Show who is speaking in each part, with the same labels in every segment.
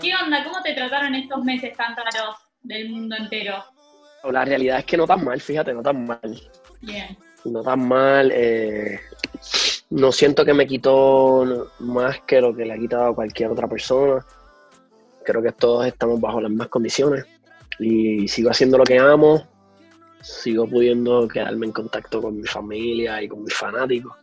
Speaker 1: ¿Qué onda? ¿Cómo te trataron estos meses tan raros del mundo entero?
Speaker 2: La realidad es que no tan mal, fíjate, no tan mal.
Speaker 1: Bien.
Speaker 2: No tan mal. Eh, no siento que me quitó más que lo que le ha quitado a cualquier otra persona. Creo que todos estamos bajo las mismas condiciones. Y sigo haciendo lo que amo. Sigo pudiendo quedarme en contacto con mi familia y con mis fanáticos.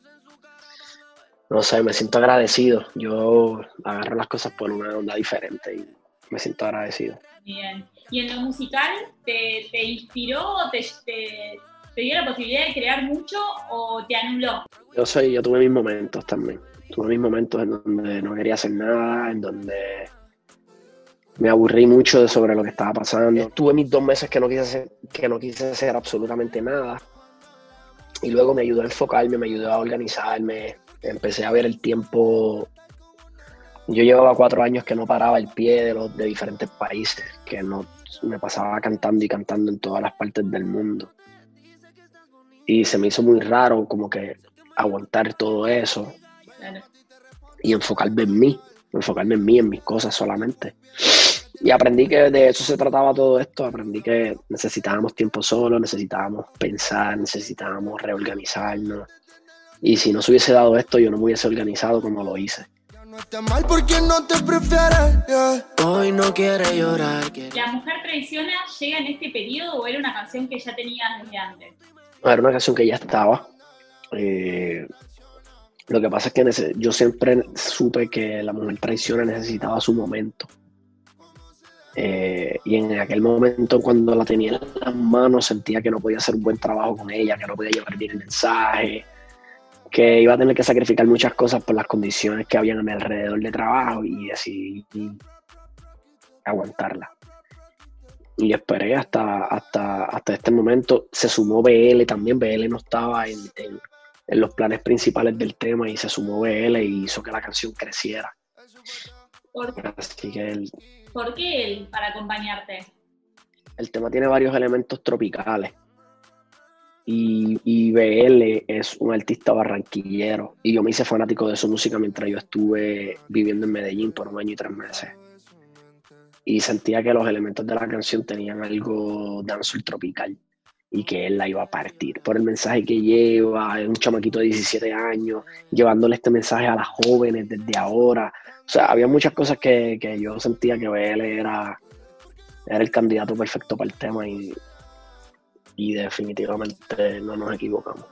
Speaker 2: No sé, me siento agradecido. Yo agarro las cosas por una onda diferente y me siento agradecido.
Speaker 1: Bien. ¿Y en lo musical te, inspiró o te, te, dio la posibilidad de crear mucho o te anuló?
Speaker 2: Yo soy, yo tuve mis momentos también. Tuve mis momentos en donde no quería hacer nada, en donde me aburrí mucho sobre lo que estaba pasando. Tuve mis dos meses que no quise hacer, que no quise hacer absolutamente nada. Y luego me ayudó a enfocarme, me ayudó a organizarme. Empecé a ver el tiempo yo llevaba cuatro años que no paraba el pie de los de diferentes países, que no me pasaba cantando y cantando en todas las partes del mundo. Y se me hizo muy raro como que aguantar todo eso y enfocarme en mí, enfocarme en mí, en mis cosas solamente. Y aprendí que de eso se trataba todo esto, aprendí que necesitábamos tiempo solo, necesitábamos pensar, necesitábamos reorganizarnos. Y si no se hubiese dado esto, yo no me hubiese organizado como lo hice.
Speaker 1: Mal porque no te prefieres, Hoy no quiere llorar. ¿La mujer traiciona llega en este periodo o era una canción que ya tenías desde antes?
Speaker 2: era una canción que ya estaba. Eh, lo que pasa es que yo siempre supe que la mujer traiciona necesitaba su momento. Eh, y en aquel momento, cuando la tenía en las manos, sentía que no podía hacer un buen trabajo con ella, que no podía llevar bien el mensaje, que iba a tener que sacrificar muchas cosas por las condiciones que habían a mi alrededor de trabajo y decidí aguantarla. Y esperé hasta, hasta, hasta este momento. Se sumó BL también. BL no estaba en, los planes principales del tema y se sumó BL y hizo que la canción creciera.
Speaker 1: ¿Por qué? ¿Por qué él para acompañarte?
Speaker 2: El tema tiene varios elementos tropicales y, BL es un artista barranquillero y yo me hice fanático de su música mientras yo estuve viviendo en Medellín por un año y tres meses. Y sentía que los elementos de la canción tenían algo dancehall tropical y que él la iba a partir por el mensaje que lleva, un chamaquito de 17 años, llevándole este mensaje a las jóvenes desde ahora. O sea, había muchas cosas que, que yo sentía que BL era, era el candidato perfecto para el tema y, y definitivamente no nos equivocamos.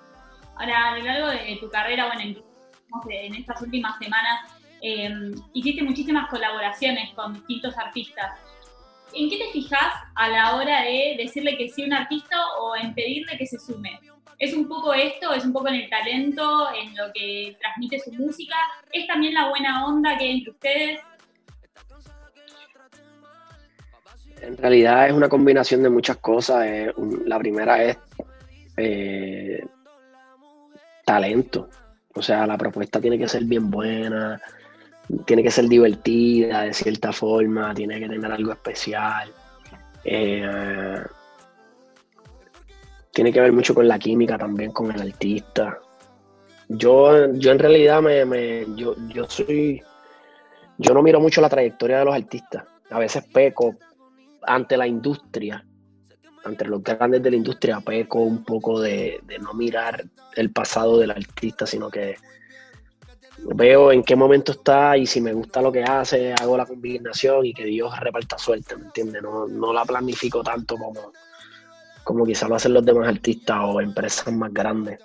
Speaker 1: Ahora, a lo largo de tu carrera, bueno, en, estas últimas semanas, eh, hiciste muchísimas colaboraciones con distintos artistas. ¿En qué te fijas a la hora de decirle que sí a un artista o en pedirle que se sume? ¿Es un poco esto? ¿Es un poco en el talento, en lo que transmite su música? ¿Es también la buena onda que hay entre ustedes?
Speaker 2: En realidad es una combinación de muchas cosas. la primera es eh, talento. O sea, la propuesta tiene que ser bien buena, tiene que ser divertida de cierta forma, tiene que tener algo especial. Eh, tiene que ver mucho con la química también, con el artista. Yo, yo en realidad me, yo, yo soy, yo no miro mucho la trayectoria de los artistas. A veces peco ante la industria, ante los grandes de la industria, peco un poco de, no mirar el pasado del artista, sino que veo en qué momento está y si me gusta lo que hace, hago la combinación y que Dios reparta suerte, ¿me entiendes? No, no la planifico tanto como, como quizás lo hacen los demás artistas o empresas más grandes.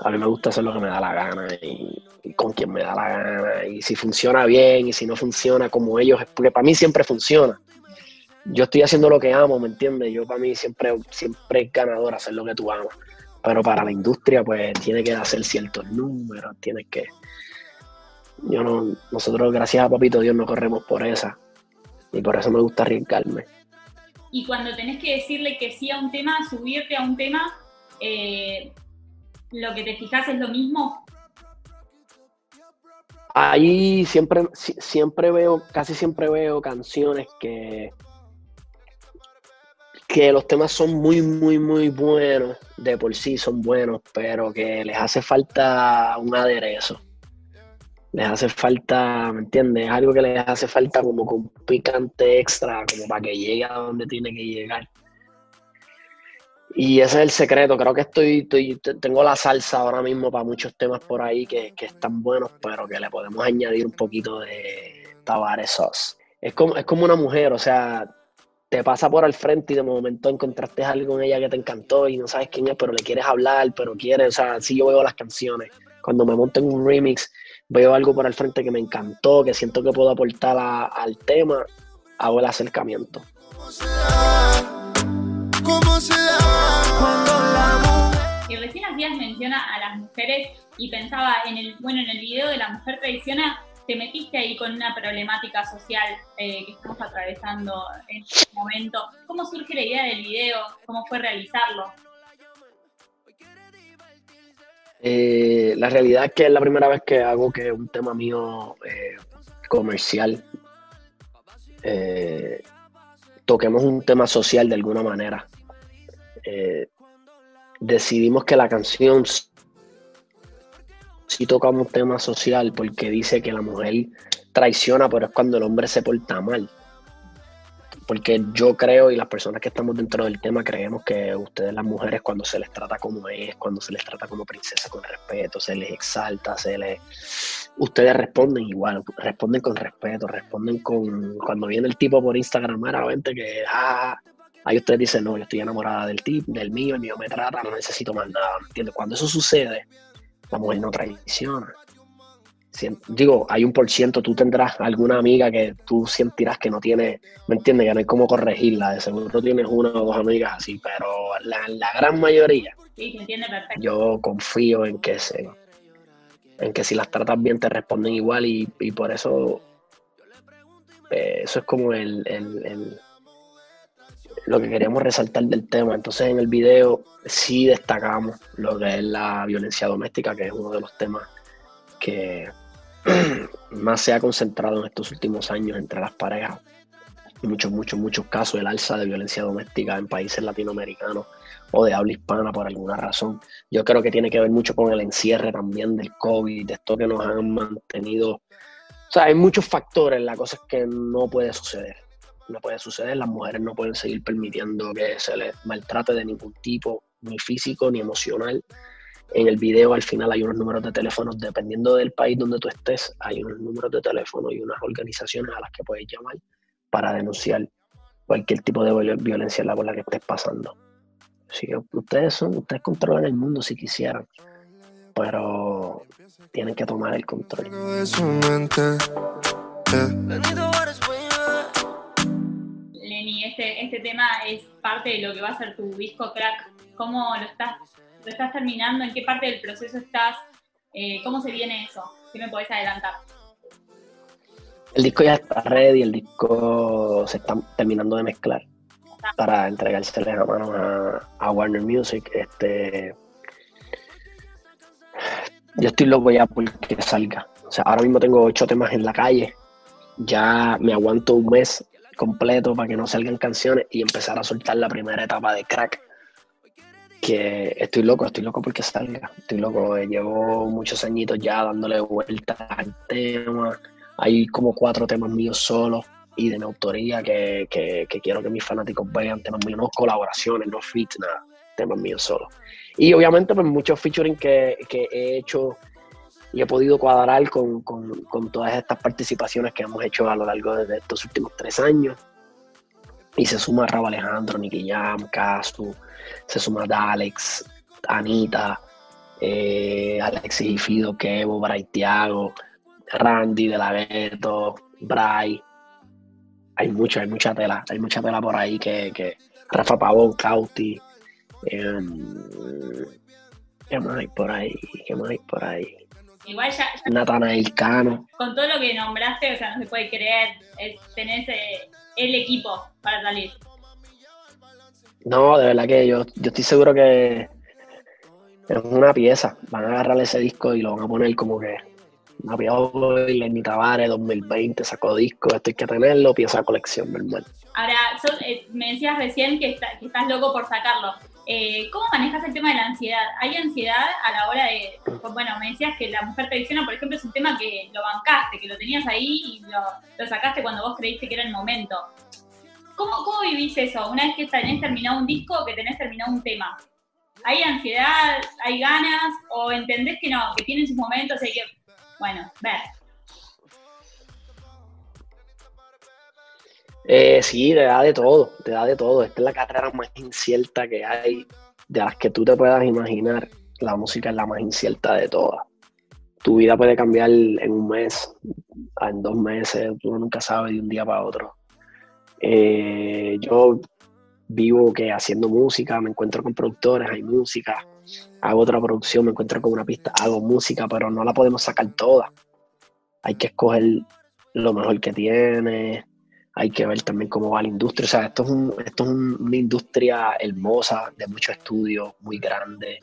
Speaker 2: A mí me gusta hacer lo que me da la gana y, y, con quien me da la gana. Y si funciona bien y si no funciona como ellos, porque para mí siempre funciona yo estoy haciendo lo que amo, ¿me entiendes? Yo para mí siempre, siempre es ganador hacer lo que tú amas. Pero para la industria, pues tiene que hacer ciertos números, tienes que. Yo no, nosotros, gracias a Papito Dios, no corremos por esa. Y por eso me gusta arriesgarme.
Speaker 1: Y cuando tenés que decirle que sí a un tema, subirte a un tema, eh, lo que te fijas es lo mismo.
Speaker 2: Ahí siempre, siempre veo, casi siempre veo canciones que, que los temas son muy, muy, muy buenos, de por sí son buenos, pero que les hace falta un aderezo. Les hace falta, ¿me entiendes? Es algo que les hace falta como con picante extra, como para que llegue a donde tiene que llegar. Y ese es el secreto. Creo que estoy, estoy tengo la salsa ahora mismo para muchos temas por ahí que, están buenos, pero que le podemos añadir un poquito de Tavares sauce. Es como, es como una mujer, o sea, te pasa por al frente y de momento encontraste algo con ella que te encantó y no sabes quién es, pero le quieres hablar, pero quieres, o sea, así yo veo las canciones. Cuando me monto en un remix, veo algo por al frente que me encantó, que siento que puedo aportar al tema, hago el acercamiento.
Speaker 1: Y recién hacías menciona a las mujeres y pensaba en el, bueno, en el video de la mujer traiciona, te metiste ahí con una problemática social eh, que estamos atravesando en este momento. ¿Cómo surge la idea del video? ¿Cómo fue realizarlo?
Speaker 2: Eh, la realidad es que es la primera vez que hago que un tema mío eh, comercial toquemos un tema social de alguna manera. decidimos que la canción sí tocamos un tema social porque dice que la mujer traiciona, pero es cuando el hombre se porta mal. Porque yo creo y las personas que estamos dentro del tema creemos que ustedes las mujeres cuando se les trata como es, cuando se les trata como princesa con respeto, se les exalta, se les... Ustedes responden igual, responden con respeto, responden con... Cuando viene el tipo por Instagram, meramente que... Ah, ahí ustedes dicen, no, yo estoy enamorada del tipo, del mío, el mío me trata, no necesito más nada, ¿me entiendes? Cuando eso sucede, la mujer no traiciona. digo, hay un por ciento, tú tendrás alguna amiga que tú sentirás que no tiene, ¿me entiendes? Que no hay cómo corregirla. De seguro tienes una o dos amigas así, pero la, gran mayoría.
Speaker 1: Sí, se entiende perfecto.
Speaker 2: Yo confío en que se, en que si las tratas bien te responden igual y, por eso eh, eso es como el, lo que queríamos resaltar del tema. Entonces en el video sí destacamos lo que es la violencia doméstica, que es uno de los temas que más se ha concentrado en estos últimos años entre las parejas. Muchos, muchos, muchos casos, el alza de violencia doméstica en países latinoamericanos o de habla hispana por alguna razón. Yo creo que tiene que ver mucho con el encierre también del COVID, de esto que nos han mantenido. O sea, hay muchos factores, la cosa es que no puede suceder no puede suceder, las mujeres no pueden seguir permitiendo que se les maltrate de ningún tipo, ni físico ni emocional. En el video al final hay unos números de teléfono, dependiendo del país donde tú estés, hay unos números de teléfono y unas organizaciones a las que puedes llamar para denunciar cualquier tipo de violencia por la que estés pasando. Sí, ustedes son, ustedes controlan el mundo si quisieran, pero tienen que tomar el control.
Speaker 1: Este, este, tema es parte de lo que va a ser tu disco crack. ¿Cómo lo estás, lo estás terminando? ¿En qué parte del proceso estás? Eh, ¿Cómo se viene eso? ¿Qué me podés adelantar?
Speaker 2: El disco ya está ready, el disco se está terminando de mezclar para entregárselo a mano a, Warner Music. Este, yo estoy loco ya porque salga. O sea, ahora mismo tengo ocho temas en la calle. Ya me aguanto un mes completo para que no salgan canciones y empezar a soltar la primera etapa de crack. Que estoy loco, estoy loco porque salga. Estoy loco, eh, llevo muchos añitos ya dándole vuelta al tema. Hay como cuatro temas míos solos y de mi autoría que, quiero que mis fanáticos vean. Temas míos, no colaboraciones, no feats, nada. Temas míos solos. Y obviamente, pues muchos featuring que, que he hecho y he podido cuadrar con, todas estas participaciones que hemos hecho a lo largo de estos últimos tres años. Y se suma Raúl Alejandro, Nicky Jam, Casu, se suma Alex, Anita, eh, Alexis y Fido, Kevo, Bray Tiago, Randy de la Ghetto, Bray. Hay mucha, hay mucha tela, hay mucha tela por ahí que, que Rafa Pavón, Cauti, em, ¿qué más hay por ahí? ¿Qué más hay por ahí?
Speaker 1: Igual ya,
Speaker 2: Natanael Cano.
Speaker 1: Con todo lo que nombraste, o sea, no se puede creer, tenés eh, el equipo para salir.
Speaker 2: No, de verdad que yo, yo estoy seguro que es una pieza. Van a agarrar ese disco y lo van a poner como que y Lenny Tavares 2020 sacó disco, esto hay que tenerlo, pieza colección, hermano.
Speaker 1: Ahora, eh, me decías recién que, estás loco por sacarlo. Eh, ¿Cómo manejas el tema de la ansiedad? ¿Hay ansiedad a la hora de, bueno, me decías que la mujer tradicional, por ejemplo, es un tema que lo bancaste, que lo tenías ahí y lo, sacaste cuando vos creíste que era el momento. ¿Cómo, ¿Cómo vivís eso? Una vez que tenés terminado un disco, que tenés terminado un tema. ¿Hay ansiedad? ¿Hay ganas? ¿O entendés que no, que tienen sus momentos y hay que, bueno, ver?
Speaker 2: Eh, sí, te da de todo, te da de todo. Esta es la carrera más incierta que hay, de las que tú te puedas imaginar. La música es la más incierta de todas. Tu vida puede cambiar en un mes, en dos meses, tú nunca sabes de un día para otro. Eh, yo vivo que haciendo música, me encuentro con productores, hay música, hago otra producción, me encuentro con una pista, hago música, pero no la podemos sacar toda. Hay que escoger lo mejor que tiene, hay que ver también cómo va la industria. O sea, esto es, esto es una industria hermosa, de mucho estudio, muy grande.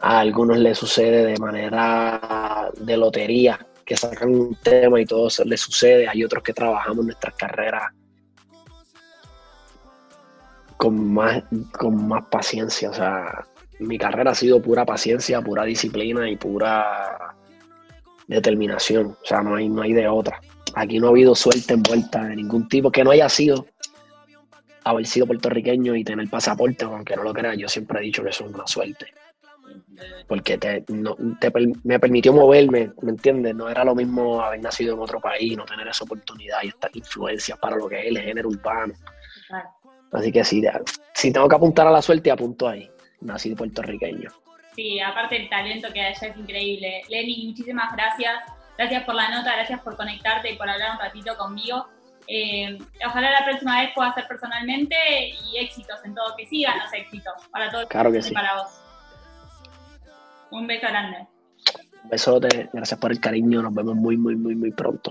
Speaker 2: A algunos les sucede de manera de lotería, que sacan un tema y todo les sucede. Hay otros que trabajamos nuestras carreras con más, con más paciencia. O sea, mi carrera ha sido pura paciencia, pura disciplina y pura determinación. O sea, no hay, no hay de otra. Aquí no ha habido suerte envuelta de ningún tipo que no haya sido haber sido puertorriqueño y tener pasaporte, aunque no lo crean, yo siempre he dicho que eso es una suerte. Porque te, me permitió moverme, ¿me entiendes? No era lo mismo haber nacido en otro país, no tener esa oportunidad y estas influencias para lo que es el género urbano. Así que sí, si tengo que apuntar a la suerte, apunto ahí. Nací puertorriqueño.
Speaker 1: Sí, aparte el talento que hay allá es increíble. Lenny, muchísimas gracias. Gracias por la nota, gracias por conectarte y por hablar un ratito conmigo. Eh, ojalá la próxima vez pueda hacer personalmente y éxitos en todo, que sigan los éxitos para todos
Speaker 2: claro que sí.
Speaker 1: para vos. Un beso grande.
Speaker 2: Un besote, gracias por el cariño, nos vemos muy, muy, muy, muy pronto.